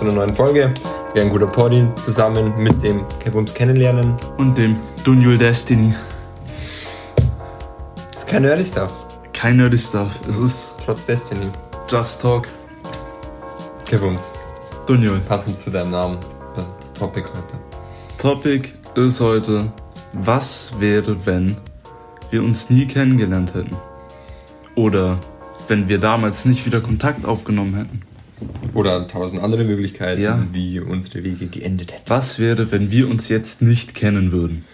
zu einer neuen Folge. Wir ein guter Poddy zusammen mit dem Kevums kennenlernen. Und dem Dunjul Destiny. Das ist kein Nerdy Stuff. Kein Nerdy Stuff. Es ist Trotz Destiny. Just Talk. Kevums, Dunjul. passend zu deinem Namen. Was ist das Topic heute? Topic ist heute, was wäre, wenn wir uns nie kennengelernt hätten? Oder wenn wir damals nicht wieder Kontakt aufgenommen hätten? Oder tausend andere Möglichkeiten, Ja. wie unsere Wege geendet hätten. Was wäre, wenn wir uns jetzt nicht kennen würden?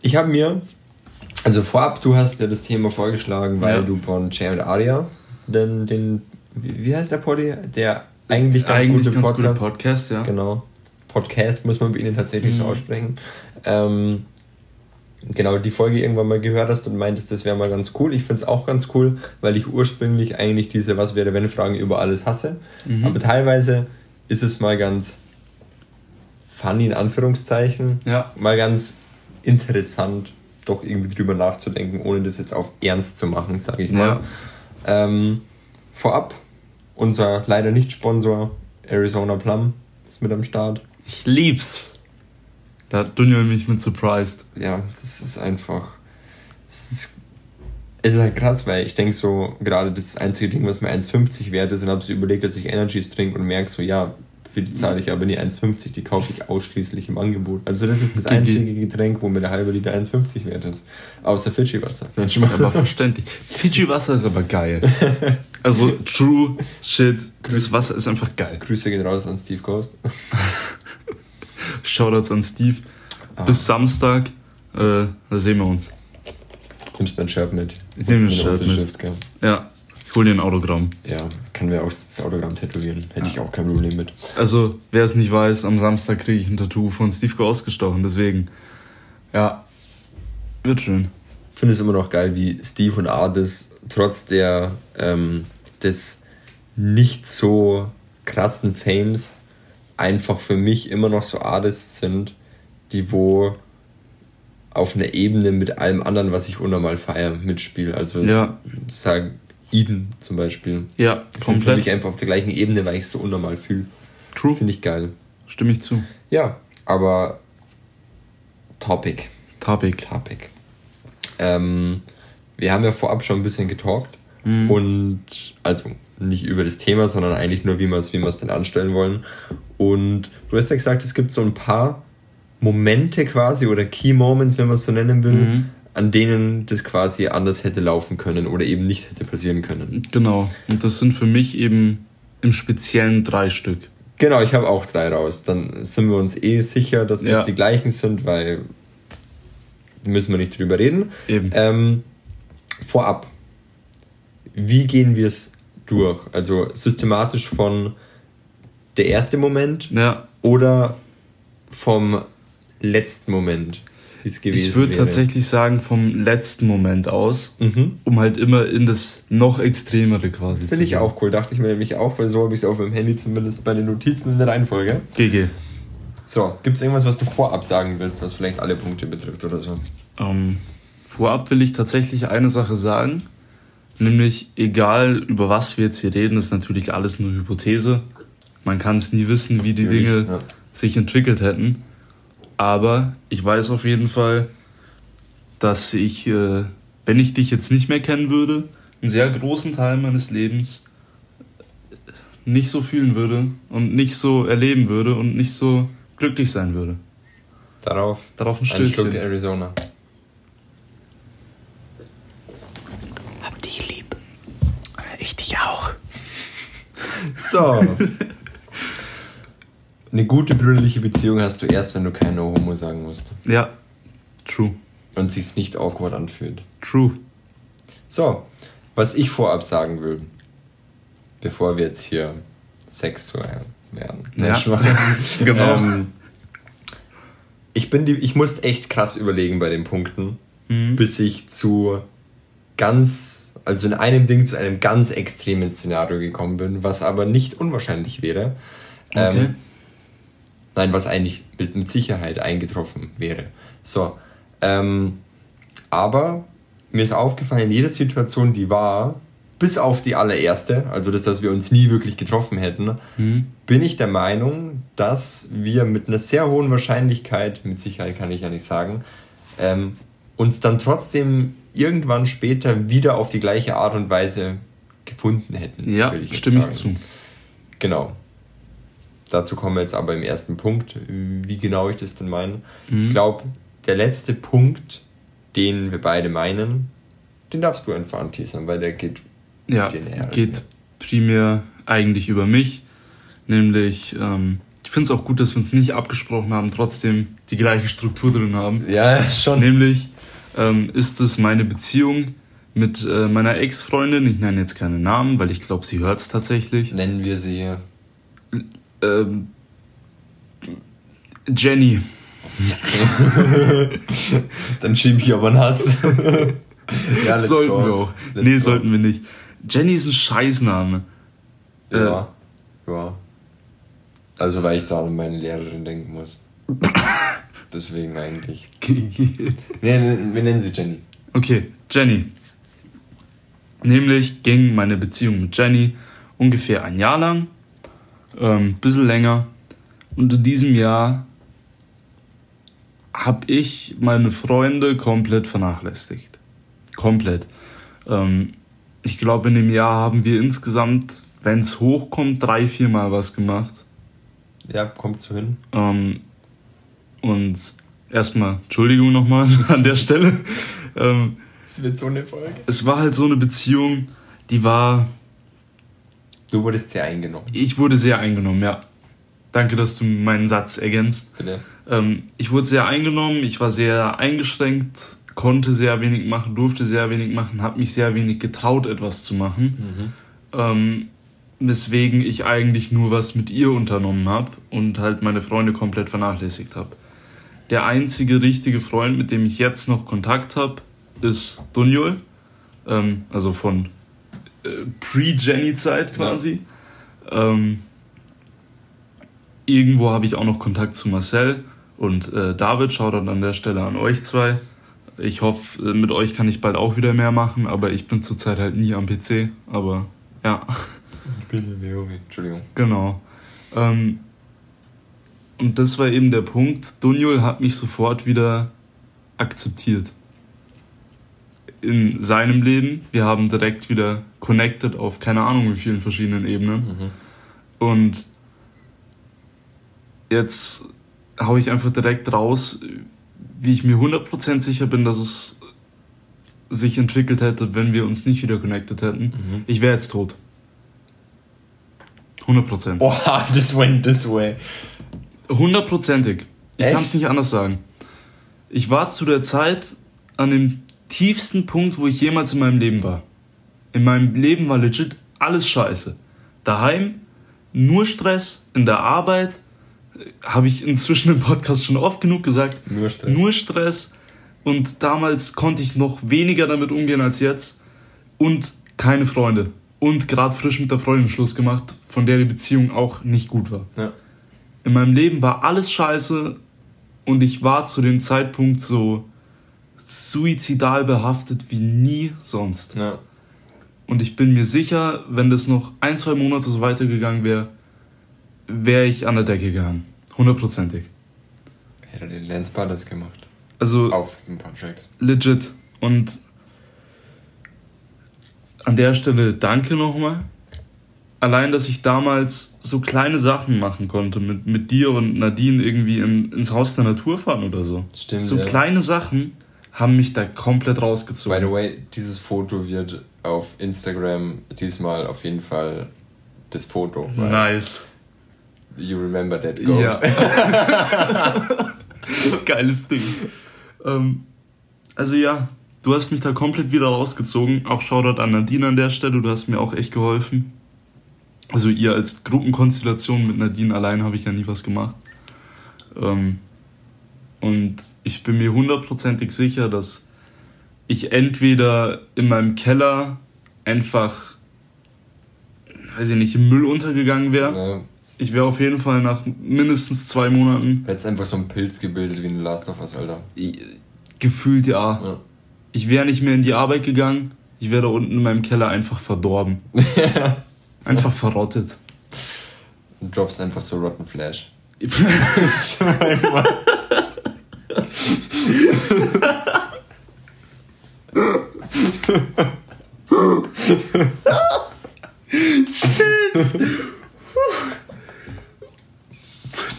Ich habe mir, also vorab, du hast ja das Thema vorgeschlagen, weil Ja. du von Jay und Aria den, den wie, heißt der Poddy? Der eigentlich ganz Eigentlich gute ganz Podcast. guter Podcast, ja. Genau. Podcast muss man bei ihnen tatsächlich so Mhm. aussprechen. Ähm, genau, die Folge irgendwann mal gehört hast und meintest, das wäre mal ganz cool. Ich finde es auch ganz cool, weil ich ursprünglich eigentlich diese Was wäre wenn Fragen über alles hasse. Mhm. Aber teilweise ist es mal ganz funny in Anführungszeichen. Ja. Mal ganz interessant, doch irgendwie drüber nachzudenken, ohne das jetzt auf Ernst zu machen, sage ich mal. Ja. Ähm, vorab, unser leider nicht Sponsor Arizona Plum ist mit am Start. Ich lieb's. Da hat Dunjul mich mit surprised. Ja, das ist einfach. Es ist, ist halt krass, weil ich denke so, gerade das einzige Ding, was mir 1,50 wert ist, und habe so überlegt, dass ich Energies trinke und merke so, ja, für die zahle ich aber nie 1,50, die kaufe ich ausschließlich im Angebot. Also das ist das einzige Getränk, wo mir der halbe Liter 1,50 wert ist. Außer Fidschi-Wasser. Das ist aber verständlich. Fiji-Wasser ist aber geil. Also, true shit. Das Wasser ist einfach geil. Grüße gehen raus an Steve Coast. Shoutouts an Steve. Ah. Bis Samstag. Äh, da sehen wir uns. Nimmst mein Shirt mit. Ich nehme das einer Shirt mit. Gell? Ja. Ich hol dir ein Autogramm. Ja, kann mir auch das Autogramm tätowieren. Hätte ich auch kein Problem mit. Also, wer es nicht weiß, am Samstag kriege ich ein Tattoo von Steve Go ausgestochen. Deswegen. Ja. Wird schön. Ich finde es immer noch geil, wie Steve und Artis trotz der ähm, des nicht so krassen Fames einfach für mich immer noch so Artists sind, die wo auf einer Ebene mit allem anderen, was ich unnormal feiere, mitspielen. Also Ja. sag Eden zum Beispiel. Ja, Die sind für mich komplett. einfach auf der gleichen Ebene, weil ich es so unnormal fühle. True. Finde ich geil. Stimme ich zu. Ja, aber Topic. Topic. Topic. Ähm, wir haben ja vorab schon ein bisschen getalkt Mhm. und also nicht über das Thema, sondern eigentlich nur, wie wir es wie wir's denn anstellen wollen. Und du hast ja gesagt, es gibt so ein paar Momente quasi oder Key Moments, wenn man es so nennen will, Mhm. an denen das quasi anders hätte laufen können oder eben nicht hätte passieren können. Genau. Und das sind für mich eben im Speziellen drei Stück. Genau, ich habe auch drei raus. Dann sind wir uns eh sicher, dass das Ja. die gleichen sind, weil müssen wir nicht drüber reden. Eben. Ähm, vorab, wie gehen wir es durch? Also systematisch von der erste Moment Ja. oder vom letzten Moment, Ich würde tatsächlich sagen, vom letzten Moment aus, Mhm. um halt immer in das noch Extremere quasi Finde ich auch cool, dachte ich mir nämlich auch, weil so habe ich es auf meinem Handy zumindest bei den Notizen in der Reihenfolge. GG. So, gibt es irgendwas, was du vorab sagen willst, was vielleicht alle Punkte betrifft oder so? Ähm, vorab will ich tatsächlich eine Sache sagen, nämlich egal über was wir jetzt hier reden, ist natürlich alles nur Hypothese. Man kann es nie wissen, wie die Natürlich, Dinge ja. sich entwickelt hätten. Aber ich weiß auf jeden Fall, dass ich, äh, wenn ich dich jetzt nicht mehr kennen würde, einen sehr großen Teil meines Lebens nicht so fühlen würde und nicht so erleben würde und nicht so glücklich sein würde. Darauf Darauf ein ein Schluck Stößchen. Arizona. Hab dich lieb. Ich dich auch. So. Eine gute brüderliche Beziehung hast du erst, wenn du kein No Homo sagen musst. Ja, true. Und sich's nicht awkward anfühlt. True. So, was ich vorab sagen will, bevor wir jetzt hier sexuell werden. Ja. Genau. Ähm, ich, bin die, ich musste echt krass überlegen bei den Punkten, Mhm. bis ich zu ganz, also in einem Ding zu einem ganz extremen Szenario gekommen bin, was aber nicht unwahrscheinlich wäre. Okay. Ähm, nein, was eigentlich mit, mit Sicherheit eingetroffen wäre. So, ähm, aber mir ist aufgefallen, in jeder Situation, die war, bis auf die allererste, also das, dass wir uns nie wirklich getroffen hätten, Mhm. bin ich der Meinung, dass wir mit einer sehr hohen Wahrscheinlichkeit, mit Sicherheit kann ich ja nicht sagen, ähm, uns dann trotzdem irgendwann später wieder auf die gleiche Art und Weise gefunden hätten. Ja, jetzt stimme ich sagen. zu. Genau. Dazu kommen wir jetzt aber im ersten Punkt, wie genau ich das denn meine. Mhm. Ich glaube, der letzte Punkt, den wir beide meinen, den darfst du einfach anteasern, weil der geht Ja, dir näher geht primär eigentlich über mich. Nämlich, ähm, ich finde es auch gut, dass wir uns nicht abgesprochen haben, trotzdem die gleiche Struktur drin haben. Ja, schon. Nämlich ähm, ist es meine Beziehung mit äh, meiner Ex-Freundin. Ich nenne jetzt keine Namen, weil ich glaube, sie hört es tatsächlich. Nennen wir sie. Ähm, Jenny. Dann schieb ich aber einen Hass. ja, let's sollten go. wir auch. Let's nee, go. sollten wir nicht. Jenny ist ein Scheißname. Äh, Ja. Ja. Also, weil ich da an meine Lehrerin denken muss. Deswegen eigentlich. Nee, wir nennen sie Jenny. Okay, Jenny. Nämlich ging meine Beziehung mit Jenny ungefähr ein Jahr lang, ähm, bisschen länger. Und in diesem Jahr habe ich meine Freunde komplett vernachlässigt. Komplett. Ähm, ich glaube, in dem Jahr haben wir insgesamt, wenn es hochkommt, drei, viermal was gemacht. Ja, kommt so hin. Ähm, und erstmal Entschuldigung nochmal an der Stelle. Ähm, Es wird so eine Folge. es war halt so eine Beziehung, die war. Du wurdest sehr eingenommen. Ich wurde sehr eingenommen, ja. Danke, dass du meinen Satz ergänzt. Bitte. Ähm, ich wurde sehr eingenommen, ich war sehr eingeschränkt, konnte sehr wenig machen, durfte sehr wenig machen, habe mich sehr wenig getraut, etwas zu machen. Ähm, weswegen ich eigentlich nur was mit ihr unternommen habe und halt meine Freunde komplett vernachlässigt habe. Der einzige richtige Freund, mit dem ich jetzt noch Kontakt habe, ist Dunjol. Ähm, also von äh, Pre-Jenny-Zeit quasi. Ähm, irgendwo habe ich auch noch Kontakt zu Marcel und äh, David. Schaut dann an der Stelle an euch zwei. Ich hoffe, äh, mit euch kann ich bald auch wieder mehr machen, aber ich bin zurzeit halt nie am PC. Aber ja. Ich bin hier WoW. Entschuldigung. Genau. Ähm, und das war eben der Punkt. Dunjul hat mich sofort wieder akzeptiert. In seinem Leben. Wir haben direkt wieder connected auf keine Ahnung wie vielen verschiedenen Ebenen. Und jetzt hau ich einfach direkt raus, wie ich mir 100% sicher bin, dass es sich entwickelt hätte, wenn wir uns nicht wieder connected hätten. Ich wäre jetzt tot. 100%. Oha, this went this way. Hundertprozentig. Ich kann es nicht anders sagen. Ich war zu der Zeit an dem tiefsten Punkt, wo ich jemals in meinem Leben war. In meinem Leben war legit alles scheiße. Daheim nur Stress, in der Arbeit äh, habe ich inzwischen im Podcast schon oft genug gesagt. Nur Stress. Nur Stress. Und damals konnte ich noch weniger damit umgehen als jetzt. Und keine Freunde. Und gerade frisch mit der Freundin Schluss gemacht, von der die Beziehung auch nicht gut war. Ja. In meinem Leben war alles scheiße und ich war zu dem Zeitpunkt so suizidal behaftet wie nie sonst. Ja. Und ich bin mir sicher, wenn das noch ein, zwei Monate so weitergegangen wäre, wäre ich an der Decke gegangen. Hundertprozentig. Hätte den Lance Butters gemacht. Also Auf ein paar Tracks. legit. Und an der Stelle danke nochmal. Allein, dass ich damals so kleine Sachen machen konnte, mit, mit dir und Nadine irgendwie in, ins Haus der Natur fahren oder so. Stimmt, So ja. kleine Sachen haben mich da komplett By rausgezogen. the way, dieses Foto wird auf Instagram diesmal auf jeden Fall das Foto. Nice. You remember that goat. Ja. Geiles Ding. Ähm, also ja, du hast mich da komplett wieder rausgezogen. Auch Shoutout an Nadine an der Stelle, du hast mir auch echt geholfen. Also ihr als Gruppenkonstellation mit Nadine allein habe ich ja nie was gemacht. Ähm, und ich bin mir hundertprozentig sicher, dass ich entweder in meinem Keller einfach, weiß ich nicht, im Müll untergegangen wäre. Ja. Ich wäre auf jeden Fall nach mindestens zwei Monaten Jetzt einfach so ein Pilz gebildet wie in Last of Us, Alter. gefühlt ja. Ja. Ich wäre nicht mehr in die Arbeit gegangen. ich wäre da unten in meinem Keller einfach verdorben. einfach verrottet. Du droppst einfach so Rotten Flash.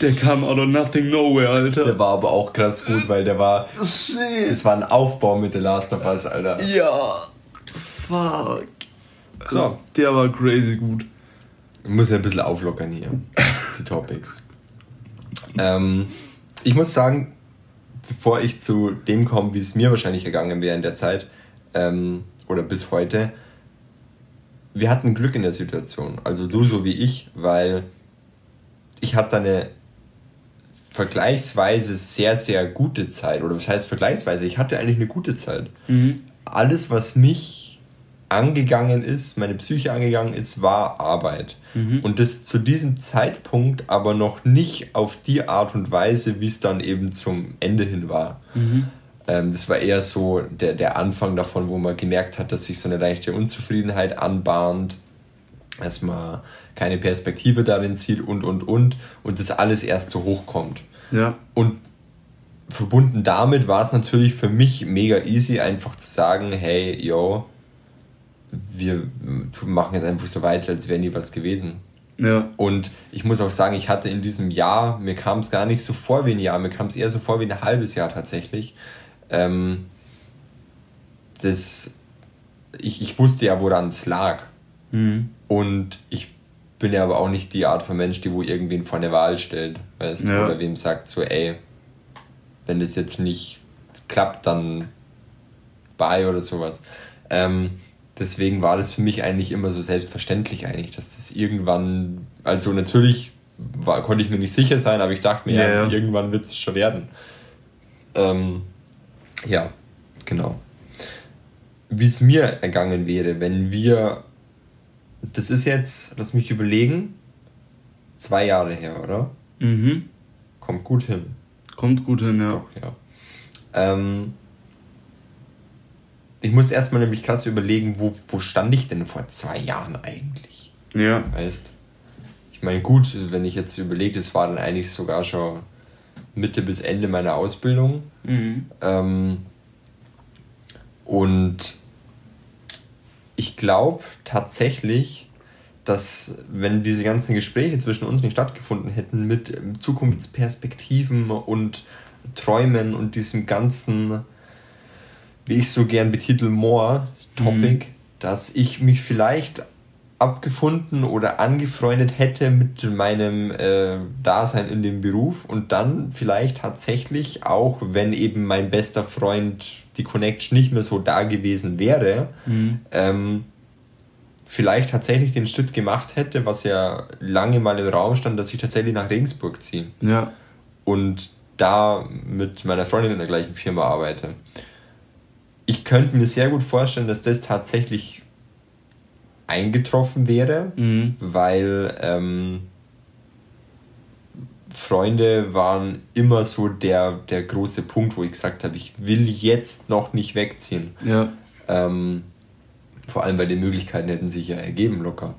Der kam out of nothing nowhere, Alter. Der war aber auch krass gut, weil der war. Shit. Das war ein Aufbau mit The Last of Us, Alter. Ja. Fuck. So. Der war crazy gut. Ich muss ja ein bisschen auflockern hier, die Topics. Ähm, ich muss sagen, bevor ich zu dem komme, wie es mir wahrscheinlich gegangen wäre in der Zeit, ähm, oder bis heute, wir hatten Glück in der Situation. Also du so wie ich, weil ich hatte eine vergleichsweise sehr, sehr gute Zeit. Oder was heißt vergleichsweise? Ich hatte eigentlich eine gute Zeit. Alles, was mich angegangen ist, meine Psyche angegangen ist, war Arbeit. Und das zu diesem Zeitpunkt aber noch nicht auf die Art und Weise, wie es dann eben zum Ende hin war. Ähm, das war eher so der, der Anfang davon, wo man gemerkt hat, dass sich so eine leichte Unzufriedenheit anbahnt, dass man keine Perspektive darin sieht und, und, und, und das alles erst so hochkommt. Ja. Und verbunden damit war es natürlich für mich mega easy, einfach zu sagen, hey, yo, wir machen jetzt einfach so weiter, als wäre nie was gewesen. Ja. Und ich muss auch sagen, ich hatte in diesem Jahr, mir kam es gar nicht so vor wie ein Jahr, mir kam es eher so vor wie ein halbes Jahr tatsächlich. Ähm, das, ich, ich wusste ja, woran es lag. Mhm. Und ich bin ja aber auch nicht die Art von Mensch, die wo irgendwen vor eine Wahl stellt, weißt du, Ja. oder wem sagt so, ey, wenn das jetzt nicht klappt, dann bye oder sowas. Ähm, deswegen war das für mich eigentlich immer so selbstverständlich eigentlich, dass das irgendwann, also natürlich war, konnte ich mir nicht sicher sein, aber ich dachte mir, Ja, ja, ja. irgendwann wird es schon werden. Ähm, ja, genau. Wie es mir ergangen wäre, wenn wir, das ist jetzt, lass mich überlegen, zwei Jahre her, oder? Mhm. Kommt gut hin. Kommt gut hin, ja. Doch, ja. Ähm, ich muss erstmal nämlich krass überlegen, wo, wo stand ich denn vor zwei Jahren eigentlich? Ja. Weißt Ich meine, gut, wenn ich jetzt überlege, das war dann eigentlich sogar schon Mitte bis Ende meiner Ausbildung. Mhm. Ähm, und ich glaube tatsächlich, dass wenn diese ganzen Gespräche zwischen uns nicht stattgefunden hätten mit ähm, Zukunftsperspektiven und Träumen und diesem ganzen, wie ich so gern betitel, More-Topic, dass ich mich vielleicht abgefunden oder angefreundet hätte mit meinem äh, Dasein in dem Beruf und dann vielleicht tatsächlich auch, wenn eben mein bester Freund die Connection nicht mehr so da gewesen wäre, ähm, vielleicht tatsächlich den Schritt gemacht hätte, was ja lange mal im Raum stand, dass ich tatsächlich nach Regensburg ziehe Ja. und da mit meiner Freundin in der gleichen Firma arbeite. Ich könnte mir sehr gut vorstellen, dass das tatsächlich eingetroffen wäre, Mhm. weil ähm, Freunde waren immer so der, der große Punkt, wo ich gesagt habe, ich will jetzt noch nicht wegziehen. Ja. Ähm, vor allem, weil die Möglichkeiten hätten sich ja ergeben, locker.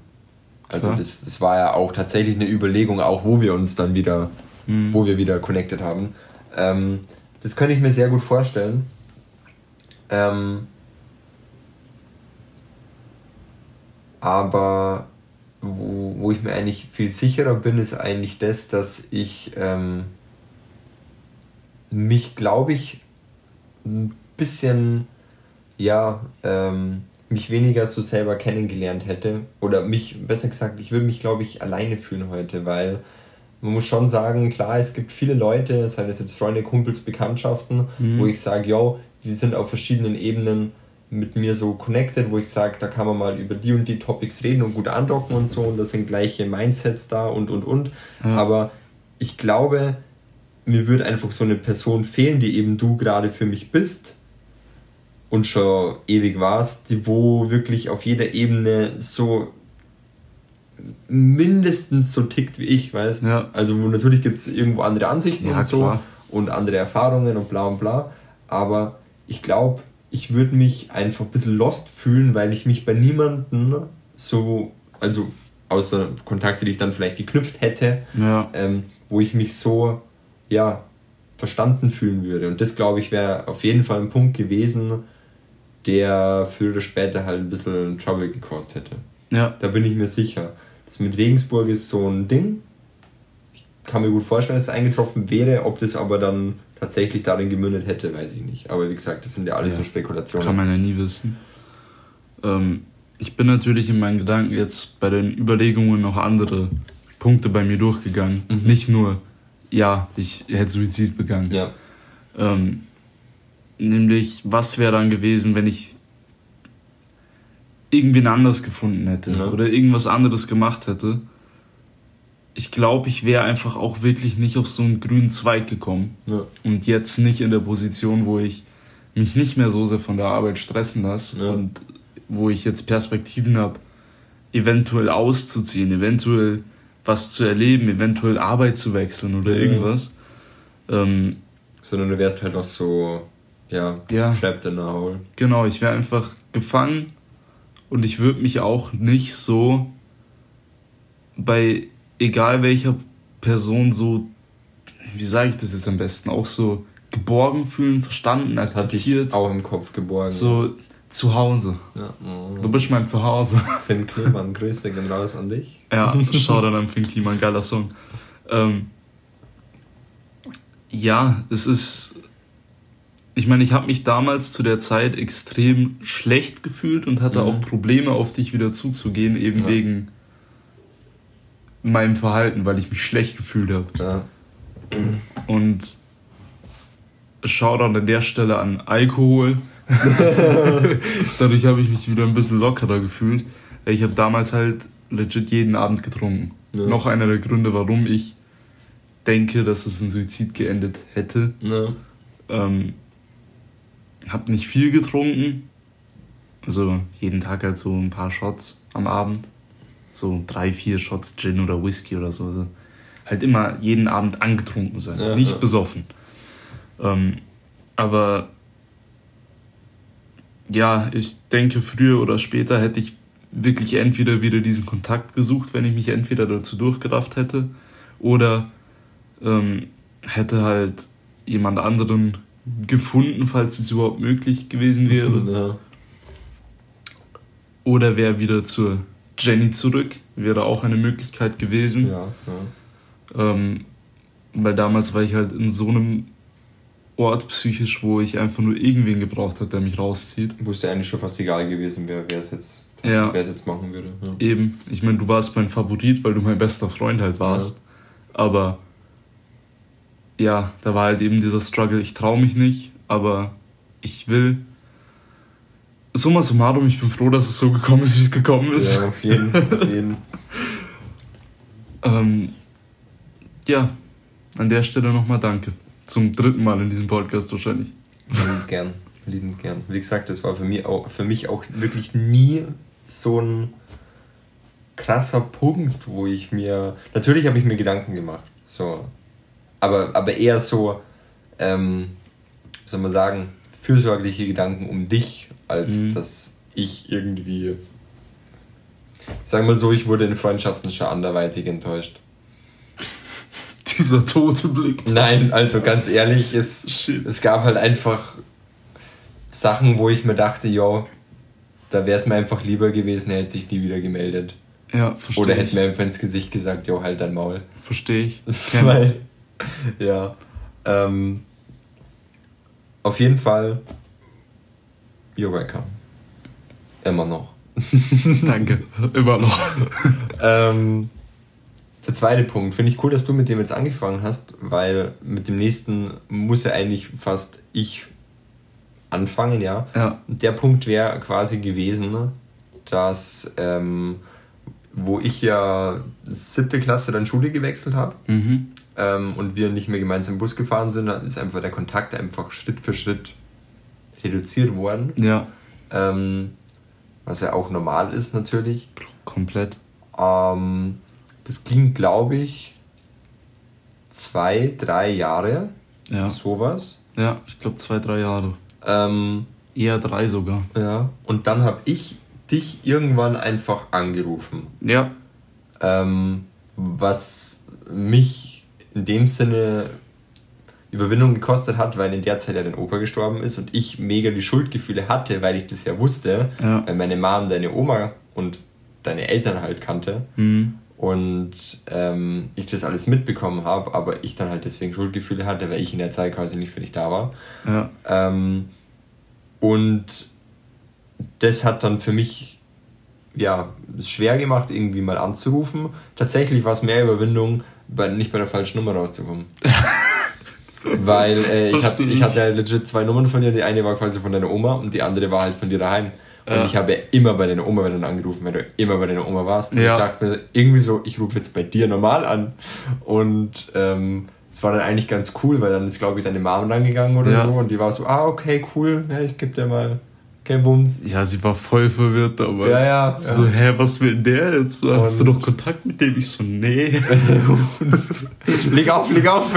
Also das, das war ja auch tatsächlich eine Überlegung, auch wo wir uns dann wieder, Mhm. wo wir wieder connected haben. Ähm, das könnte ich mir sehr gut vorstellen. Ähm, aber wo, wo ich mir eigentlich viel sicherer bin, ist eigentlich das, dass ich ähm, mich, glaube ich, ein bisschen, ja, ähm, mich weniger so selber kennengelernt hätte. Oder mich, besser gesagt, ich würde mich, glaube ich, alleine fühlen heute, weil man muss schon sagen, klar, es gibt viele Leute, seien es jetzt Freunde, Kumpels, Bekanntschaften, wo ich sage, yo, die sind auf verschiedenen Ebenen mit mir so connected, wo ich sage, da kann man mal über die und die Topics reden und gut andocken und so und da sind gleiche Mindsets da und und und. Ja. Aber ich glaube, mir würde einfach so eine Person fehlen, die eben du gerade für mich bist und schon ewig warst, die wo wirklich auf jeder Ebene so mindestens so tickt wie ich, weißt Ja. Also natürlich gibt es irgendwo andere Ansichten Ja, und so klar. und andere Erfahrungen und bla und bla. Aber ich glaube, ich würde mich einfach ein bisschen lost fühlen, weil ich mich bei niemandem so, also außer Kontakte, die ich dann vielleicht geknüpft hätte, Ja. ähm, wo ich mich so, ja, verstanden fühlen würde. Und das, glaube ich, wäre auf jeden Fall ein Punkt gewesen, der früher oder später halt ein bisschen Trouble gekostet hätte. Ja. Da bin ich mir sicher. Das mit Regensburg ist so ein Ding. Kann mir gut vorstellen, dass es eingetroffen wäre. Ob das aber dann tatsächlich darin gemündet hätte, weiß ich nicht. Aber wie gesagt, das sind ja alles Ja. nur Spekulationen. Kann man ja nie wissen. Ähm, ich bin natürlich in meinen Gedanken jetzt bei den Überlegungen noch andere Punkte bei mir durchgegangen. Mhm. Nicht nur, ja, ich hätte Suizid begangen. Ja. Ähm, nämlich, was wäre dann gewesen, wenn ich irgendwen anders gefunden hätte Ja. oder irgendwas anderes gemacht hätte? Ich glaube, ich wäre einfach auch wirklich nicht auf so einen grünen Zweig gekommen Ja. und jetzt nicht in der Position, wo ich mich nicht mehr so sehr von der Arbeit stressen lasse Ja. und wo ich jetzt Perspektiven habe, eventuell auszuziehen, eventuell was zu erleben, eventuell Arbeit zu wechseln oder Ja. irgendwas. Ähm, Sondern du wärst halt noch so, ja, Ja. trapped in a hole. Genau, ich wäre einfach gefangen und ich würde mich auch nicht so bei egal welcher Person so, wie sage ich das jetzt am besten, auch so geborgen fühlen, verstanden, Hat dich akzeptiert, auch im Kopf geborgen. so zu Hause. Ja. Du bist mein Zuhause. Finn Klemann, Grüße gehen raus an dich. Ja, schau dann an Finn Kliman, geiler Song. Ähm, ja, es ist. Ich meine, ich habe mich damals zu der Zeit extrem schlecht gefühlt und hatte Mhm. auch Probleme, auf dich wieder zuzugehen, eben Ja. wegen meinem Verhalten, weil ich mich schlecht gefühlt habe. Ja. Und schau dann an der Stelle an Alkohol. Dadurch habe ich mich wieder ein bisschen lockerer gefühlt. Ich habe damals halt legit jeden Abend getrunken. Ja. Noch einer der Gründe, warum ich denke, dass es in Suizid geendet hätte. Ja. Ähm, hab nicht viel getrunken. Also jeden Tag halt so ein paar Shots am Abend. So drei, vier Shots Gin oder Whisky oder so. Also halt immer jeden Abend angetrunken sein. Ja, nicht ja. besoffen. Ähm, aber ja, ich denke, früher oder später hätte ich wirklich entweder wieder diesen Kontakt gesucht, wenn ich mich entweder dazu durchgerafft hätte, oder ähm, hätte halt jemand anderen gefunden, falls es überhaupt möglich gewesen wäre. Ja. Oder wäre wieder zur Jenny zurück, wäre auch eine Möglichkeit gewesen. Ja. Ja. Ähm, weil damals war ich halt in so einem Ort psychisch, wo ich einfach nur irgendwen gebraucht hat, der mich rauszieht. Wusste eigentlich schon fast egal gewesen, wer wer es jetzt, Ja. wer es jetzt machen würde. Ja. Eben, ich meine, du warst mein Favorit, weil du mein bester Freund halt warst. Aber ja, da war halt eben dieser Struggle, ich traue mich nicht, aber ich will. Summa summarum, ich bin froh, dass es so gekommen ist, wie es gekommen ist. Ja, auf jeden, auf jeden. Ähm, ja, an der Stelle nochmal danke. Zum dritten Mal in diesem Podcast wahrscheinlich. Liebend gern, liebend gern. Wie gesagt, das war für mich auch, für mich auch wirklich nie so ein krasser Punkt, wo ich mir. Natürlich habe ich mir Gedanken gemacht. So. Aber, aber eher so, ähm, wie soll man sagen, fürsorgliche Gedanken um dich, als Mhm. dass ich irgendwie. Sagen wir so, ich wurde in Freundschaften schon anderweitig enttäuscht. Dieser tote Blick. Nein, also ganz ehrlich, es, Shit. es gab halt einfach Sachen, wo ich mir dachte, yo, da wäre es mir einfach lieber gewesen, er hätte sich nie wieder gemeldet. Ja, verstehe Oder hätte mir einfach ins Gesicht gesagt, yo, halt dein Maul. Verstehe ich. Weil, ja, ähm, auf jeden Fall, you're welcome. Immer noch. Danke. Immer noch. Ähm, der zweite Punkt, finde ich cool, dass du mit dem jetzt angefangen hast, weil mit dem nächsten muss ja eigentlich fast ich anfangen, ja. Ja. Der Punkt wäre quasi gewesen, dass, ähm, wo ich ja siebte Klasse dann Schule gewechselt habe Mhm. ähm, und wir nicht mehr gemeinsam Bus gefahren sind, dann ist einfach der Kontakt einfach Schritt für Schritt reduziert worden. Ja, Ähm, was ja auch normal ist natürlich. komplett. Ähm, das ging, glaube ich, zwei, drei Jahre, Ja. sowas. Ja, ich glaube zwei, drei Jahre. Ähm, Eher drei sogar. Ja. Und dann habe ich dich irgendwann einfach angerufen. Ja. Ähm, was mich in dem Sinne Überwindung gekostet hat, weil in der Zeit ja dein Opa gestorben ist und ich mega die Schuldgefühle hatte, weil ich das ja wusste, Ja. weil meine Mom deine Oma und deine Eltern halt kannte Mhm. und ähm, ich das alles mitbekommen habe, aber ich dann halt deswegen Schuldgefühle hatte, weil ich in der Zeit quasi nicht für dich da war. Ja. Ähm, und das hat dann für mich ja es schwer gemacht, irgendwie mal anzurufen. Tatsächlich war es mehr Überwindung, bei, nicht bei der falschen Nummer rauszukommen. Weil äh, ich, hab, ich hatte halt legit zwei Nummern von dir. Die eine war quasi von deiner Oma und die andere war halt von dir daheim. Und Ja. ich habe immer bei deiner Oma wenn du angerufen, wenn du immer bei deiner Oma warst. Und Ja. ich dachte mir irgendwie so, ich rufe jetzt bei dir normal an. Und ähm, es war dann eigentlich ganz cool, weil dann ist, glaube ich, deine Mom rangegangen oder Ja. so. Und die war so, ah, okay, cool, ja, ich geb dir mal kein Bums. Ja, sie war voll verwirrt damals. Ja, ja, So, ja. hä, was will der jetzt? So, Hast du noch Kontakt mit dem? Ich so, nee. leg auf, leg auf.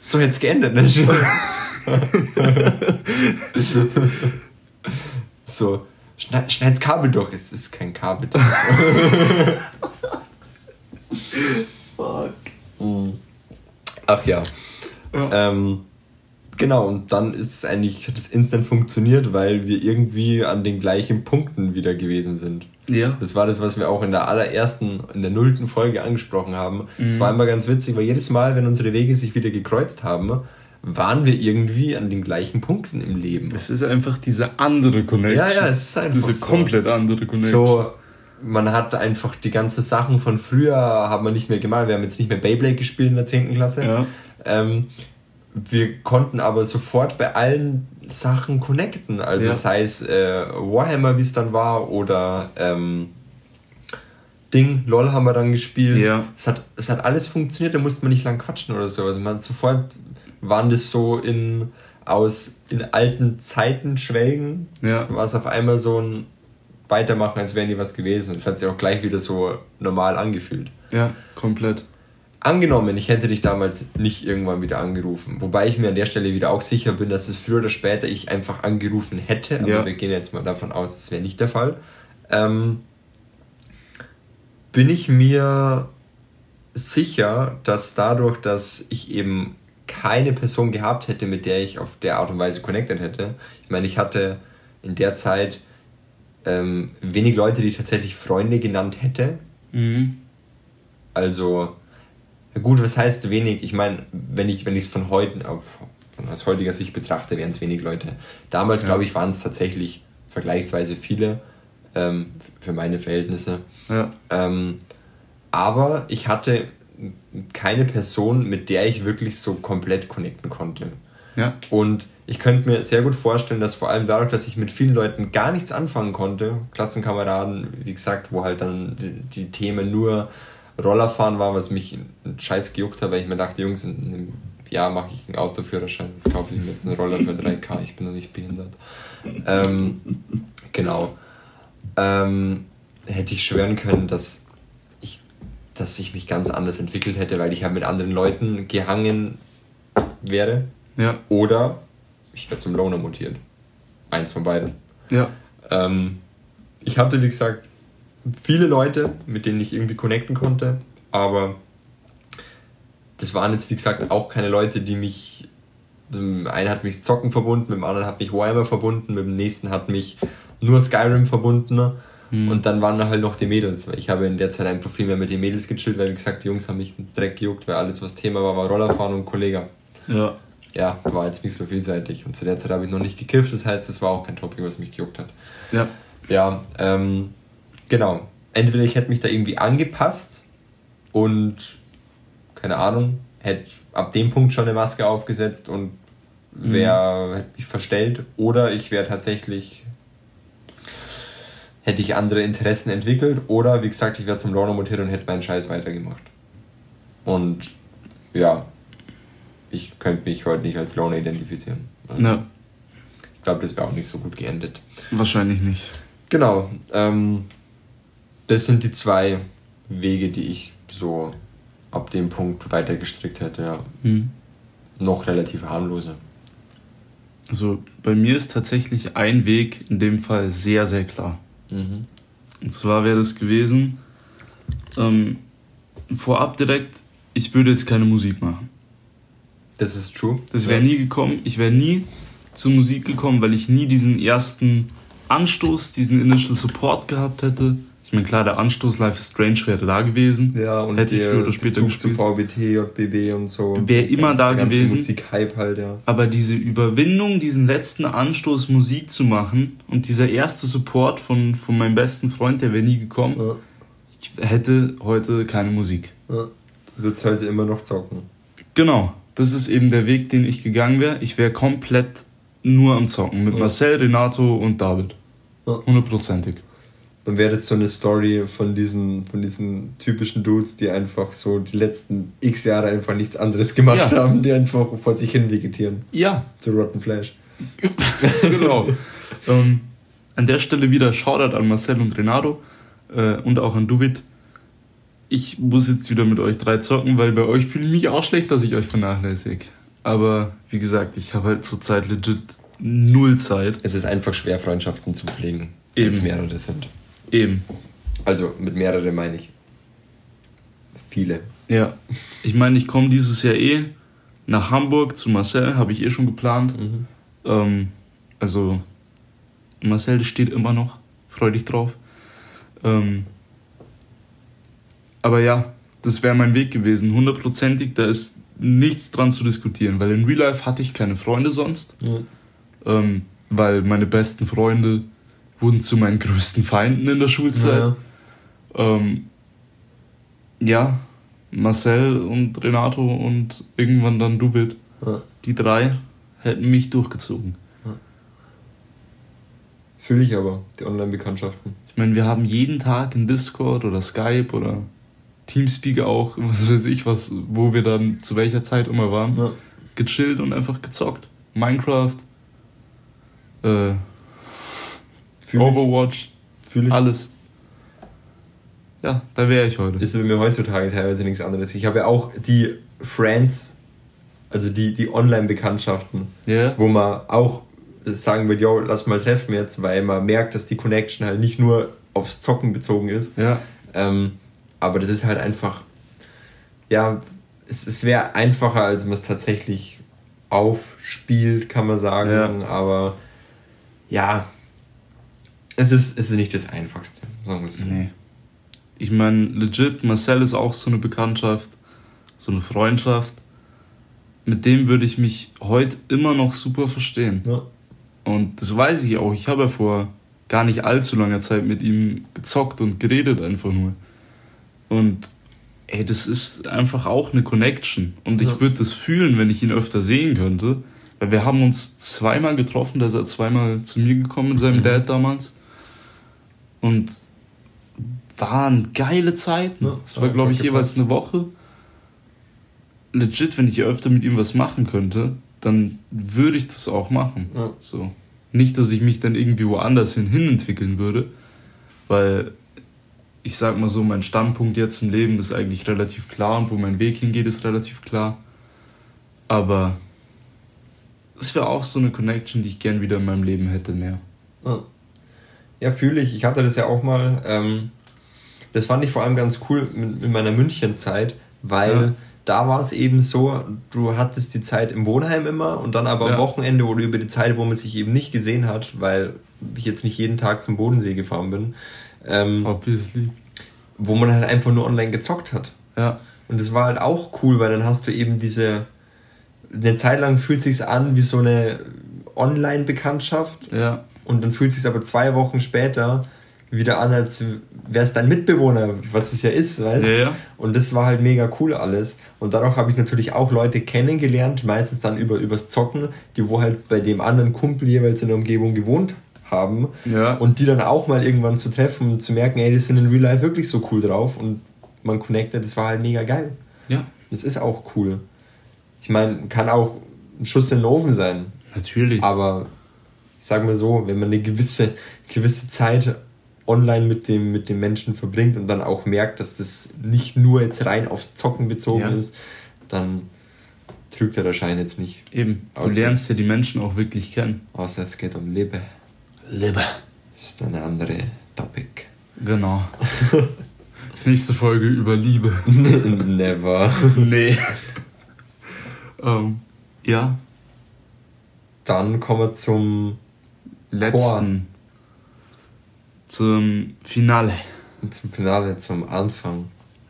so es geendet, ne? so, schneid, schneid's Kabel durch. Es ist kein Kabel. Fuck. Ach ja. Ja. Ähm, genau, und dann ist es eigentlich, hat es instant funktioniert, weil wir irgendwie an den gleichen Punkten wieder gewesen sind. Ja. Das war das, was wir auch in der allerersten, in der nullten Folge angesprochen haben. Es Mhm. war immer ganz witzig, weil jedes Mal, wenn unsere Wege sich wieder gekreuzt haben, waren wir irgendwie an den gleichen Punkten im Leben. Es ist einfach diese andere Connection. Ja, ja, es ist einfach Diese so. komplett andere Connection. So, man hat einfach die ganzen Sachen von früher haben wir nicht mehr gemacht. Wir haben jetzt nicht mehr Beyblade gespielt in der 10. Klasse. Ja. Ähm, wir konnten aber sofort bei allen Sachen connecten. Also Ja. sei es äh, Warhammer, wie es dann war, oder ähm, Ding, LOL haben wir dann gespielt. Ja. Es, hat, es hat alles funktioniert, da musste man nicht lang quatschen oder so. Also man sofort waren das so in aus in alten Zeiten schwelgen, Ja. war es auf einmal so ein Weitermachen, als wären die was gewesen. Es hat sich auch gleich wieder so normal angefühlt. Ja, komplett. Angenommen, ich hätte dich damals nicht irgendwann wieder angerufen. Wobei ich mir an der Stelle wieder auch sicher bin, dass es früher oder später ich einfach angerufen hätte. Aber Ja. wir gehen jetzt mal davon aus, das wäre nicht der Fall. Ähm, bin ich mir sicher, dass dadurch, dass ich eben keine Person gehabt hätte, mit der ich auf der Art und Weise connected hätte. Ich meine, ich hatte in der Zeit ähm, wenig Leute, die ich tatsächlich Freunde genannt hätte. Mhm. Also, ja gut, was heißt wenig? Ich meine, wenn ich wenn es von heute, auf, von aus heutiger Sicht betrachte, wären es wenig Leute. Damals, Ja. glaube ich, waren es tatsächlich vergleichsweise viele ähm, für meine Verhältnisse. Ja. Ähm, aber ich hatte keine Person, mit der ich wirklich so komplett connecten konnte. Ja. Und ich könnte mir sehr gut vorstellen, dass vor allem dadurch, dass ich mit vielen Leuten gar nichts anfangen konnte, Klassenkameraden, wie gesagt, wo halt dann die, die Themen nur Rollerfahren waren, was mich einen Scheiß gejuckt hat, weil ich mir dachte, Jungs, in einem Jahr mache ich einen Autoführerschein, jetzt kaufe ich mir jetzt einen Roller für 3K, ich bin noch nicht behindert. Ähm, genau. Ähm, hätte ich schwören können, dass ich, dass ich mich ganz anders entwickelt hätte, weil ich halt mit anderen Leuten gehangen wäre. Ja. Oder ich wäre zum Loner mutiert. Eins von beiden. Ja. Ähm, ich hatte, wie gesagt, viele Leute, mit denen ich irgendwie connecten konnte, aber das waren jetzt, wie gesagt, auch keine Leute, die mich. Mit dem einen hat mich Zocken verbunden, mit dem anderen hat mich Warhammer verbunden, mit dem nächsten hat mich nur Skyrim verbunden. Und dann waren da halt noch die Mädels, ich habe in der Zeit einfach viel mehr mit den Mädels gechillt, weil wie gesagt, die Jungs haben mich einen Dreck gejuckt, weil alles, was Thema war, war Rollerfahren und Kollege Ja. ja, war jetzt nicht so vielseitig. Und zu der Zeit habe ich noch nicht gekifft, das heißt, es war auch kein Topic, was mich gejuckt hat. Ja. Ja, ähm, genau. Entweder ich hätte mich da irgendwie angepasst und, keine Ahnung, hätte ab dem Punkt schon eine Maske aufgesetzt und wäre, hätte mich verstellt, oder ich wäre tatsächlich, hätte ich andere Interessen entwickelt, oder wie gesagt, ich wäre zum Loner mutiert und hätte meinen Scheiß weitergemacht. Und ja, ich könnte mich heute nicht als Loner identifizieren. Also, Ja. Ich glaube, das wäre auch nicht so gut geendet. Wahrscheinlich nicht. Genau. Ähm, das sind die zwei Wege, die ich so ab dem Punkt weiter gestrickt hätte. Ja. Hm. Noch relativ harmlose. Also bei mir ist tatsächlich ein Weg in dem Fall sehr, sehr klar. Mhm. Und zwar wäre das gewesen, ähm, vorab direkt, ich würde jetzt keine Musik machen. Das ist true. Das wäre nie gekommen. Ich wäre nie zur Musik gekommen, weil ich nie diesen ersten Anstoß, diesen Initial Support gehabt hätte. Ich meine, klar, der Anstoß Life is Strange wäre da gewesen. Ja, und hätte ich der früher oder später Bezug zu gespielt. VBT, JBB und so. Wäre immer da Der ganze gewesen. Musikhype halt, ja. Aber diese Überwindung, diesen letzten Anstoß, Musik zu machen und dieser erste Support von, von meinem besten Freund, der wäre nie gekommen. ja. Ich hätte heute keine Musik. ja. Wird's heute immer noch zocken. Genau, das ist eben der Weg, den ich gegangen wäre. Ich wäre komplett nur am Zocken mit Ja. Marcel, Renato und David. Ja. Hundertprozentig. Dann wäre das so eine Story von diesen, von diesen typischen Dudes, die einfach so die letzten x Jahre einfach nichts anderes gemacht Ja. haben, die einfach vor sich hin vegetieren. Ja, Zu Rotten Flash. genau. ähm, an der Stelle wieder Shoutout an Marcel und Renato äh, und auch an David. Ich muss jetzt wieder mit euch drei zocken, weil bei euch fühle ich mich auch schlecht, dass ich euch vernachlässige. Aber wie gesagt, ich habe halt zurzeit legit null Zeit. Es ist einfach schwer, Freundschaften zu pflegen, wenn es mehrere sind. Eben. Also mit mehrere meine ich. Viele. Ja. Ich meine, ich komme dieses Jahr eh nach Hamburg zu Marcel, habe ich eh schon geplant. Mhm. Ähm, also Marcel steht immer noch, freu dich drauf. Ähm, aber ja, das wäre mein Weg gewesen, hundertprozentig. Da ist nichts dran zu diskutieren, weil in Real Life hatte ich keine Freunde sonst, Mhm. ähm, weil meine besten Freunde wurden zu meinen größten Feinden in der Schulzeit. Ja. Ähm, ja, Marcel und Renato und irgendwann dann Duvid. Ja. Die drei hätten mich durchgezogen. Fühle ich aber, die Online-Bekanntschaften. Ich meine, wir haben jeden Tag in Discord oder Skype oder Teamspeak auch, was weiß ich, was, wo wir dann zu welcher Zeit immer waren, Ja. gechillt und einfach gezockt. Minecraft, äh, Fühle ich. Overwatch, Fühl alles. Ja, da wäre ich heute. ist mir heutzutage teilweise nichts anderes. Ich habe ja auch die Friends, also die, die Online-Bekanntschaften, Ja, wo man auch sagen wird, yo, lass mal treffen jetzt, weil man merkt, dass die Connection halt nicht nur aufs Zocken bezogen ist. ja, Ähm, aber das ist halt einfach, ja, es, es wäre einfacher, als man es tatsächlich aufspielt, kann man sagen. Ja. Aber ja, es ist, es ist nicht das Einfachste, sagen wir es so. nee. Ich meine, legit, Marcel ist auch so eine Bekanntschaft, so eine Freundschaft. Mit dem würde ich mich heute immer noch super verstehen. Ja. Und das weiß ich auch. Ich habe ja vor gar nicht allzu langer Zeit mit ihm gezockt und geredet einfach nur. Und ey, das ist einfach auch eine Connection. Und ich Ja. würde das fühlen, wenn ich ihn öfter sehen könnte. Weil wir haben uns zweimal getroffen, da ist er zweimal zu mir gekommen mit seinem Mhm. Dad damals. Und waren geile Zeiten. Ja, Es war, glaube ich, gepasst. jeweils eine Woche. Legit, wenn ich öfter mit ihm was machen könnte, dann würde ich das auch machen. Ja. So. Nicht, dass ich mich dann irgendwie woanders hin, hin entwickeln würde, weil ich sag mal so, mein Standpunkt jetzt im Leben ist eigentlich relativ klar und wo mein Weg hingeht, ist relativ klar. Aber es wäre auch so eine Connection, die ich gern wieder in meinem Leben hätte mehr. Ja, ja fühle ich. Ich hatte das ja auch mal. Ähm, das fand ich vor allem ganz cool mit, mit meiner Münchenzeit, weil Ja. da war es eben so, du hattest die Zeit im Wohnheim immer und dann aber am Ja. Wochenende oder über die Zeit, wo man sich eben nicht gesehen hat, weil ich jetzt nicht jeden Tag zum Bodensee gefahren bin, ähm, Obviously. wo man halt einfach nur online gezockt hat. Ja. Und das war halt auch cool, weil dann hast du eben diese. Eine Zeit lang fühlt sich's an wie so eine Online-Bekanntschaft Ja. Und dann fühlt sich's aber zwei Wochen später wieder an, als wäre es dein Mitbewohner, was es ja ist, weißt Ja, ja. Und das war halt mega cool alles. Und dadurch habe ich natürlich auch Leute kennengelernt, meistens dann über übers Zocken, die wo halt bei dem anderen Kumpel jeweils in der Umgebung gewohnt haben. Ja. Und die dann auch mal irgendwann zu treffen und zu merken, ey, die sind in Real Life wirklich so cool drauf und man connectet, das war halt mega geil. Ja. Das ist auch cool. Ich meine, kann auch ein Schuss in den Ofen sein, Natürlich. aber ich sag mal so, wenn man eine gewisse, gewisse Zeit online mit dem, mit dem Menschen verbringt und dann auch merkt, dass das nicht nur jetzt rein aufs Zocken bezogen Ja. ist, dann trügt ja der Schein jetzt nicht. Eben. Du Außer lernst ja die Menschen auch wirklich kennen. Außer es geht um Liebe. Liebe. Ist eine andere Topic. Genau. Nächste Folge über Liebe. Never. nee. ähm, ja, Dann kommen wir zum, letzten. Zum Finale. zum Finale, zum Anfang.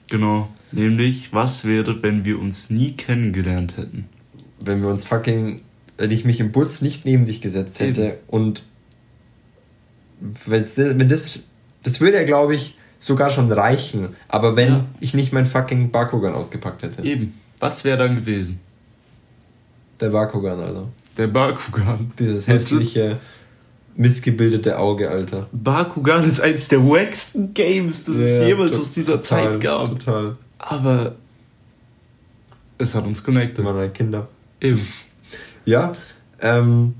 Genau. Nämlich, was wäre, wenn wir uns nie kennengelernt hätten? Wenn wir uns fucking, wenn ich mich im Bus nicht neben dich gesetzt hätte und wenn's, wenn das, das würde ja glaube ich sogar schon reichen, aber wenn Ja. ich nicht mein fucking Bakugan ausgepackt hätte. Eben. Was wäre dann gewesen? Der Bakugan, Alter. Der Bakugan. Dieses hässliche, missgebildete Auge, Alter. Bakugan ist eins der wacksten Games, das es Ja, jemals to- aus dieser total, Zeit gab. Total. Aber es hat uns connected. Immer noch Kinder. Eben. Ja, ähm,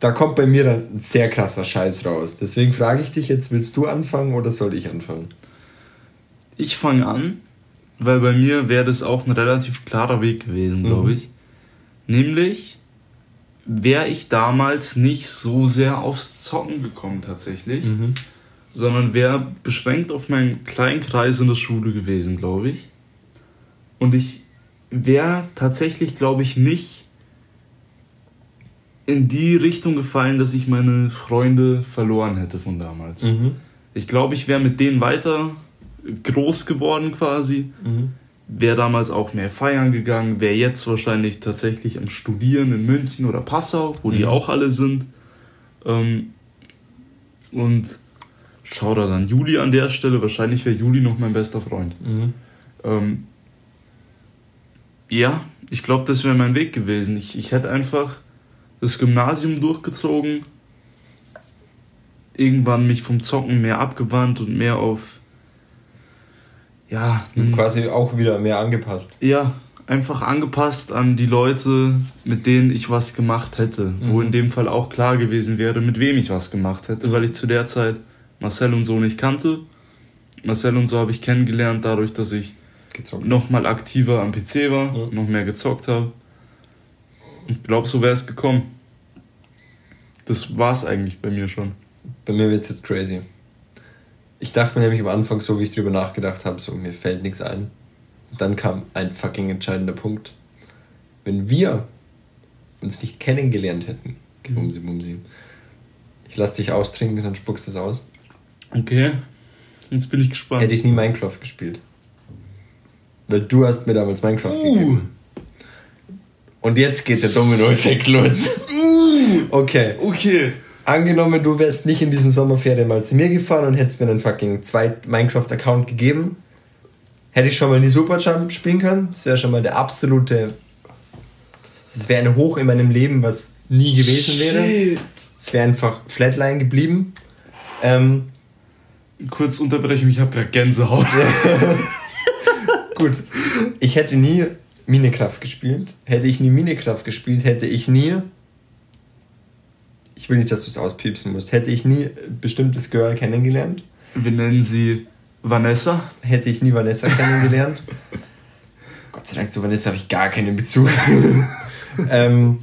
da kommt bei mir dann ein sehr krasser Scheiß raus. Deswegen frage ich dich jetzt, willst du anfangen oder soll ich anfangen? Ich fange an, weil bei mir wäre das auch ein relativ klarer Weg gewesen, glaube Mhm. ich. Nämlich wäre ich damals nicht so sehr aufs Zocken gekommen tatsächlich, Mhm. sondern wäre beschränkt auf meinen kleinen Kreis in der Schule gewesen, glaube ich. Und ich wäre tatsächlich, glaube ich, nicht in die Richtung gefallen, dass ich meine Freunde verloren hätte von damals. Mhm. Ich glaube, ich wäre mit denen weiter groß geworden quasi. Mhm. Wäre damals auch mehr feiern gegangen. Wäre jetzt wahrscheinlich tatsächlich am Studieren in München oder Passau, wo die Mhm. auch alle sind. Ähm, und schau da dann Juli an der Stelle. Wahrscheinlich wäre Juli noch mein bester Freund. Mhm. Ähm, ja, ich glaube, das wäre mein Weg gewesen. Ich, ich hätte einfach das Gymnasium durchgezogen, irgendwann mich vom Zocken mehr abgewandt und mehr auf, ja, Und n- quasi auch wieder mehr angepasst. ja, einfach angepasst an die Leute, mit denen ich was gemacht hätte. Wo Mhm. in dem Fall auch klar gewesen wäre, mit wem ich was gemacht hätte, weil ich zu der Zeit Marcel und so nicht kannte. Marcel und so habe ich kennengelernt dadurch, dass ich Gezockt. noch mal aktiver am PC war, Ja. noch mehr gezockt habe. Ich glaube, so wäre es gekommen. Das war es eigentlich bei mir schon. Bei mir wird es jetzt crazy. Ich dachte mir nämlich am Anfang, so wie ich drüber nachgedacht habe, so mir fällt nichts ein. Dann kam ein fucking entscheidender Punkt. Wenn wir uns nicht kennengelernt hätten, Bumsi Bumsi, ich lass dich austrinken, sonst spuckst du es aus, Okay, jetzt bin ich gespannt. hätte ich nie Minecraft gespielt. Weil du hast mir damals Minecraft Uh. gegeben. Und jetzt geht der Domino-Effekt los. Okay. Okay. Angenommen, du wärst nicht in diesen Sommerferien mal zu mir gefahren und hättest mir einen fucking zweit Minecraft-Account gegeben, hätte ich schon mal in die Superjump spielen können. Das wäre schon mal der absolute. Das wäre ein Hoch in meinem Leben, was nie gewesen wäre. Shit. Es wäre einfach Flatline geblieben. Ähm, Kurz unterbrechen, ich habe gerade Gänsehaut. gut. Ich hätte nie Minecraft gespielt. Hätte ich nie Minecraft gespielt, hätte ich nie. Ich will nicht, dass du es auspiepsen musst. Hätte ich nie bestimmtes Girl kennengelernt. Wir nennen sie Vanessa. hätte ich nie Vanessa kennengelernt. Gott sei Dank zu Vanessa habe ich gar keinen Bezug. ähm,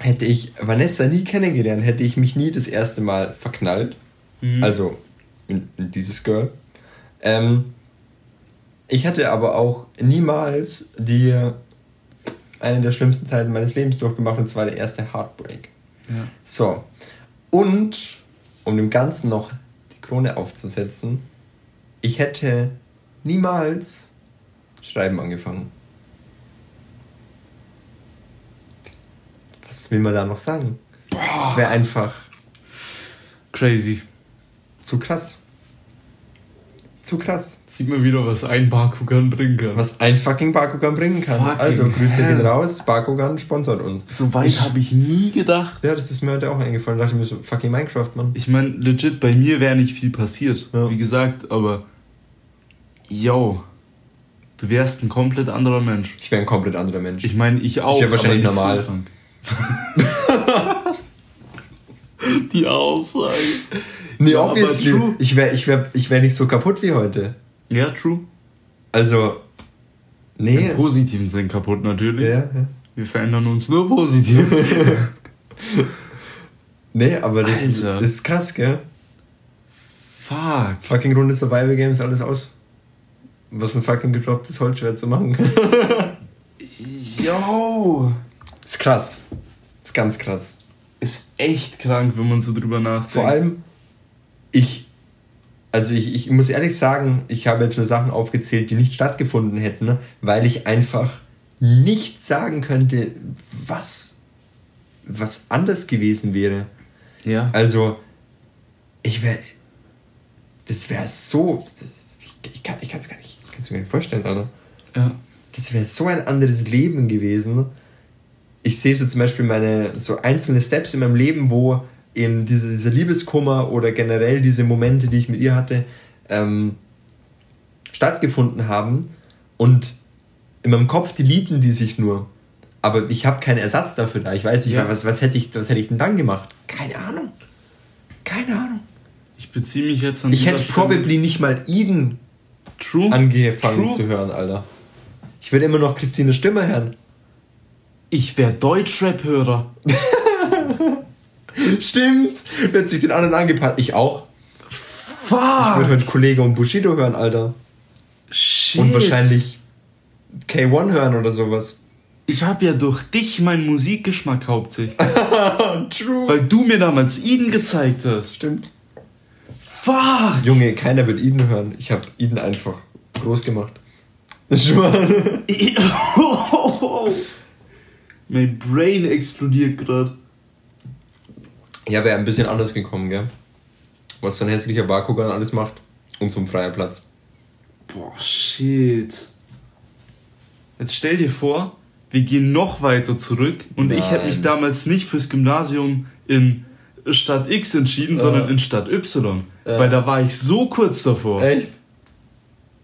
hätte ich Vanessa nie kennengelernt, hätte ich mich nie das erste Mal verknallt. Mhm. Also in, in dieses Girl. Ähm, ich hatte aber auch niemals die eine der schlimmsten Zeiten meines Lebens durchgemacht und zwar der erste Heartbreak. Ja. So. Und um dem Ganzen noch die Krone aufzusetzen, ich hätte niemals Schreiben angefangen. Was will man da noch sagen? Es wäre einfach Crazy. zu krass. Zu krass. Sieht man wieder, was ein Bakugan bringen kann. Was ein fucking Bakugan bringen kann. Fucking also Grüße hell. gehen raus. Bakugan sponsert uns. So weit habe ich nie gedacht. Ja, das ist mir heute auch eingefallen. Da dachte ich mir so, fucking Minecraft, Mann. Ich meine, legit, bei mir wäre nicht viel passiert. Ja. Wie gesagt, aber. Yo. Du wärst ein komplett anderer Mensch. Ich wäre ein komplett anderer Mensch. Ich meine, ich auch. wär wahrscheinlich aber nicht normal. So. Die Aussage. Nee, Ja, obviously. Ich wäre ich wär, ich wär nicht so kaputt wie heute. Ja, true. Also, Nee. Im positiven Sinn kaputt natürlich. Ja, ja. Wir verändern uns nur positiv. nee, aber das ist, das ist krass, gell? Fuck. Fucking Runde Survival Games, alles aus. Was ein fucking gedropptes Holzschwert zu machen kann. Yo! Ist krass. Ist ganz krass. Ist echt krank, wenn man so drüber nachdenkt. Vor allem, ich. Also ich, ich muss ehrlich sagen, ich habe jetzt nur Sachen aufgezählt, die nicht stattgefunden hätten, weil ich einfach nicht sagen könnte, was, was anders gewesen wäre. Ja. Also, ich wäre. Das wäre so. Ich kann es gar nicht. Kannst du mir nicht vorstellen, Alter. Ja. Das wäre so ein anderes Leben gewesen ich sehe so zum Beispiel meine so einzelne Steps in meinem Leben, wo eben diese, dieser Liebeskummer oder generell diese Momente, die ich mit ihr hatte, ähm, stattgefunden haben und in meinem Kopf deleten die sich nur. Aber ich habe keinen Ersatz dafür da. Ich weiß nicht, ja. was, was, hätte ich, was hätte ich denn dann gemacht? Keine Ahnung. Keine Ahnung. Ich beziehe mich jetzt an. Ich hätte Stimme. probably nicht mal Eden True. angefangen True. zu hören, Alter. Ich würde immer noch Christine Stimme hören. Ich wäre Deutschrap-Hörer. Stimmt. Wird sich den anderen angepasst. Ich auch. Fuck. Ich würde heute Kollege und Bushido hören, Alter. Shit. Und wahrscheinlich K1 hören oder sowas. Ich habe ja durch dich meinen Musikgeschmack hauptsächlich. True. Weil du mir damals Eden gezeigt hast. Stimmt. Fuck. Junge, keiner wird Eden hören. Ich habe Eden einfach groß gemacht. Schwan. Mein Brain explodiert gerade. Ja, wäre ein bisschen anders gekommen, gell? Was so ein hässlicher Bakugan alles macht. Und zum freier Platz. Boah, shit. Jetzt stell dir vor, wir gehen noch weiter zurück und Nein. ich hätte mich damals nicht fürs Gymnasium in Stadt X entschieden, ja. sondern in Stadt Y. Ja. Weil da war ich so kurz davor. Echt?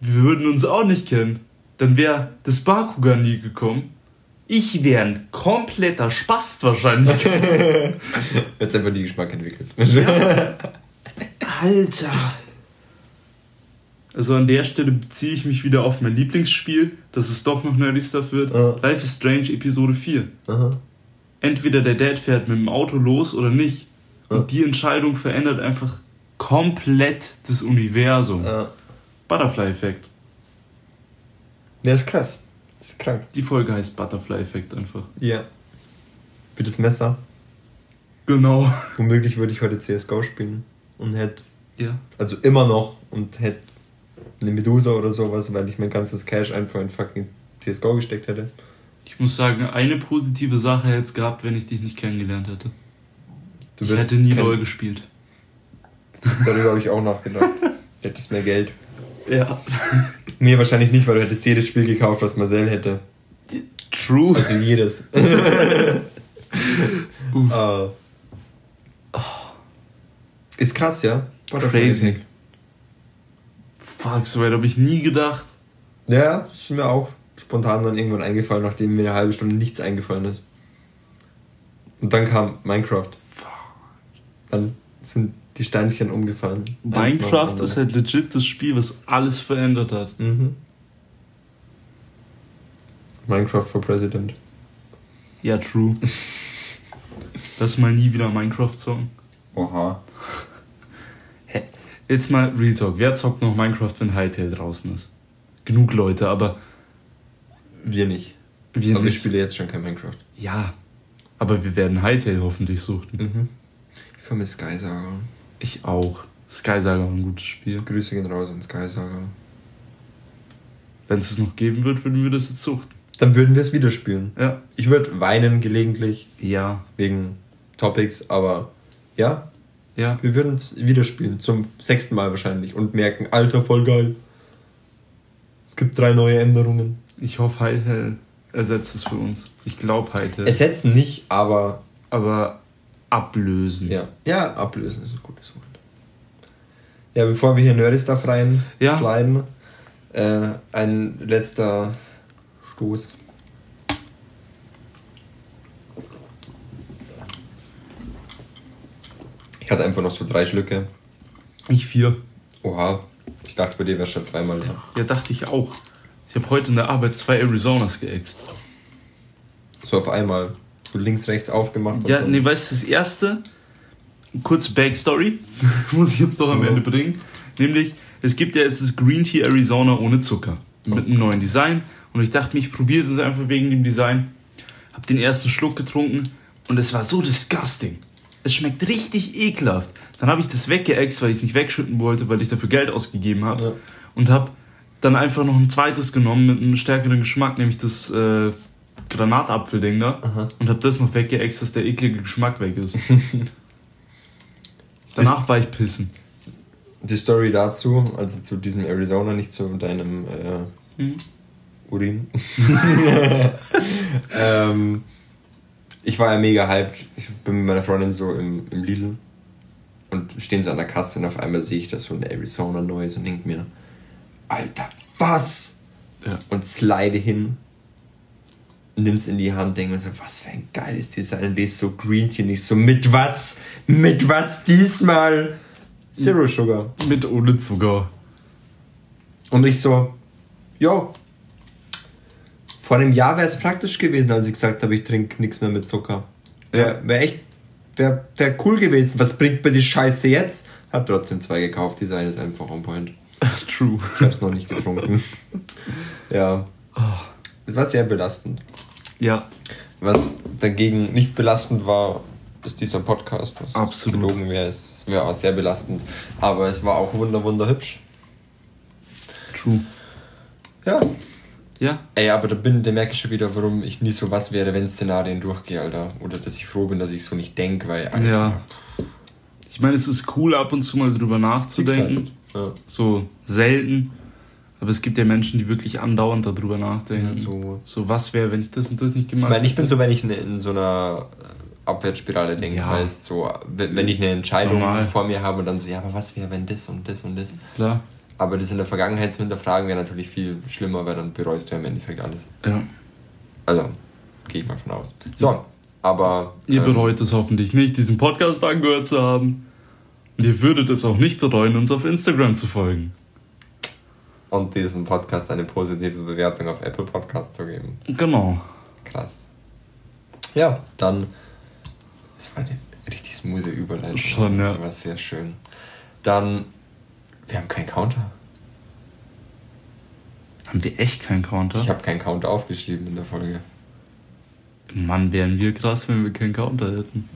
Wir würden uns auch nicht kennen. Dann wäre das Bakugan nie gekommen. Ich wäre ein kompletter Spast wahrscheinlich. Jetzt einfach die Geschmack entwickelt. Ja. Alter. Also an der Stelle beziehe ich mich wieder auf mein Lieblingsspiel, dass es doch noch nerdy stuff wird. Uh. Life is Strange Episode 4. Uh -huh. Entweder der Dad fährt mit dem Auto los oder nicht. Und uh. die Entscheidung verändert einfach komplett das Universum. Butterfly-Effekt. Der ist krass. Das ist krank. Die Folge heißt Butterfly-Effekt einfach. Ja. Wie das Messer. Genau. Womöglich würde ich heute CSGO spielen und hätte. Ja. Also immer noch und hätte eine Medusa oder sowas, weil ich mein ganzes Cash einfach in fucking CSGO gesteckt hätte. Ich muss sagen, eine positive Sache hätte es gehabt, wenn ich dich nicht kennengelernt hätte. Du ich hätte nie LOL gespielt. Darüber habe ich auch nachgedacht. Hättest mehr Geld. Ja. Mir wahrscheinlich nicht, weil du hättest jedes Spiel gekauft, was Marcel hätte. True. Also jedes. uh. Ist krass, ja? Crazy. Fuck, so weit habe ich nie gedacht. Ja, ist mir auch spontan dann irgendwann eingefallen, nachdem mir eine halbe Stunde nichts eingefallen ist. Und dann kam Minecraft. Dann sind die Steinchen umgefallen. Minecraft ist halt legit das Spiel, was alles verändert hat. Mhm. Minecraft for President. Ja, true. Lass mal nie wieder Minecraft-Song. Oha. Jetzt mal Real Talk. Wer zockt noch Minecraft, wenn Hytale draußen ist? Genug Leute, aber. Wir nicht. Wir aber nicht. ich spiele jetzt schon kein Minecraft. Ja. Aber wir werden Hytale hoffentlich suchen. Mhm. Ich vermisse Sky Saga. Ich auch. Sky Saga war ein gutes Spiel. Grüße gehen raus an Sky Saga. Wenn es es noch geben wird, würden wir das jetzt suchen. Dann würden wir es wieder spielen. Ja. Ich würde weinen gelegentlich. Ja. Wegen Topics, aber ja. Ja. Wir würden es wieder spielen. Zum sechsten Mal wahrscheinlich. Und merken, Alter, voll geil. Es gibt drei neue Änderungen. Ich hoffe, Hytale ersetzt es für uns. Ich glaube Hytale. Ersetzen nicht, aber. Aber ablösen. Ja, ja ablösen ist ein gutes Wort. Ja, bevor wir hier Nerdy Stuff rein ja. sliden, äh, ein letzter Stoß. Ich hatte einfach noch so drei Schlücke. Ich vier. Oha. Ich dachte, bei dir wäre schon zweimal leer. Ja, dachte ich auch. Ich habe heute in der Arbeit zwei Arizonas geäxt. So auf einmal. So links, rechts aufgemacht. Ja, nee, weißt du, das erste, kurz Backstory, muss ich jetzt noch am Ja. Ende bringen. Nämlich, es gibt ja jetzt das Green Tea Arizona ohne Zucker. Mit einem neuen Design. Und ich dachte mir, ich probiere es einfach wegen dem Design. Hab den ersten Schluck getrunken und es war so disgusting. Es schmeckt richtig ekelhaft. Dann habe ich das weggeext, weil ich es nicht wegschütten wollte, weil ich dafür Geld ausgegeben habe. Ja. Und habe dann einfach noch ein zweites genommen mit einem stärkeren Geschmack, nämlich das äh, Granatapfelding da. Aha. Und habe das noch weggeext, dass der eklige Geschmack weg ist. Danach war ich pissen. Die Story dazu, also zu diesem Arizona, nicht zu deinem äh, Mhm. Urin. ähm, ich war ja mega hyped. Ich bin mit meiner Freundin so im, im Lidl und stehen so an der Kasse und auf einmal sehe ich das so ein Arizona Neues und denk mir, Alter, was? Ja. Und slide hin, nimm's in die Hand, denk mir so, was für ein geiles Design. Lese so Green Tea nicht so, mit was? Mit was diesmal? Zero Sugar. Mit ohne Zucker. Und ich so, jo. Vor einem Jahr wäre es praktisch gewesen, als ich gesagt habe, ich trinke nichts mehr mit Zucker. Wäre wär echt, wäre wär cool gewesen. Was bringt mir die Scheiße jetzt? Hab trotzdem zwei gekauft, die eine ist einfach on point. True. Ich hab's noch nicht getrunken. ja. Es war sehr belastend. Ja, Was dagegen nicht belastend war, ist dieser Podcast. Was Absolut. gelogen wäre, es wäre auch sehr belastend. Aber es war auch wunder, wunderhübsch. true. Ja, Ja, Ey, aber da, bin, da merke ich schon wieder, warum ich nie so was werde, wenn Szenarien durchgehe, Alter. Oder dass ich froh bin, dass ich so nicht denke, weil, Alter. ja. Ich meine, es ist cool, ab und zu mal drüber nachzudenken. Halt. Ja. So selten. Aber es gibt ja Menschen, die wirklich andauernd darüber nachdenken. Ja, so. so, was wäre, wenn ich das und das nicht Ich gemacht meine, ich bin so, wenn ich in, in so einer Abwärtsspirale denke, Ja. weißt so, wenn wenn ich eine Entscheidung Normal. vor mir habe und dann so, ja, aber was wäre, wenn das und das und das. Klar. Aber das in der Vergangenheit zu hinterfragen wäre natürlich viel schlimmer, weil dann bereust du ja im Endeffekt alles. Ja. Also, gehe ich mal von aus. So, aber. Ihr ähm, bereut es hoffentlich nicht, diesen Podcast angehört zu haben. Und ihr würdet es auch nicht bereuen, uns auf Instagram zu folgen. Und diesen Podcast eine positive Bewertung auf Apple Podcasts zu geben. Genau. Krass. Ja, dann. Das war eine richtig smooth Überleitung. Schon, ja. War sehr schön. Dann. Wir haben keinen Counter. Haben wir echt keinen Counter? Ich habe keinen Counter aufgeschrieben in der Folge. Mann, wären wir krass, wenn wir keinen Counter hätten.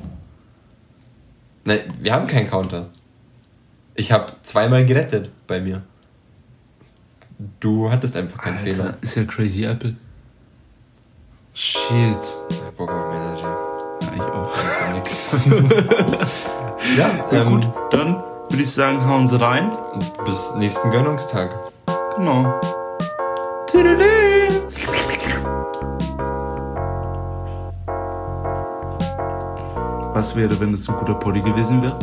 Nein, wir haben keinen Counter. Ich habe zweimal gerettet bei mir. Du hattest einfach keinen Alter, Fehler. ist ja Crazy Apple. Shit. Ich hab Bock auf Manager. Ja, ich auch. Nix. ja, Ja, ähm, gut, dann würde ich sagen, hauen Sie rein. Bis nächsten Gönnungstag. Genau. Was wäre, wenn es ein guter Poddy gewesen wäre?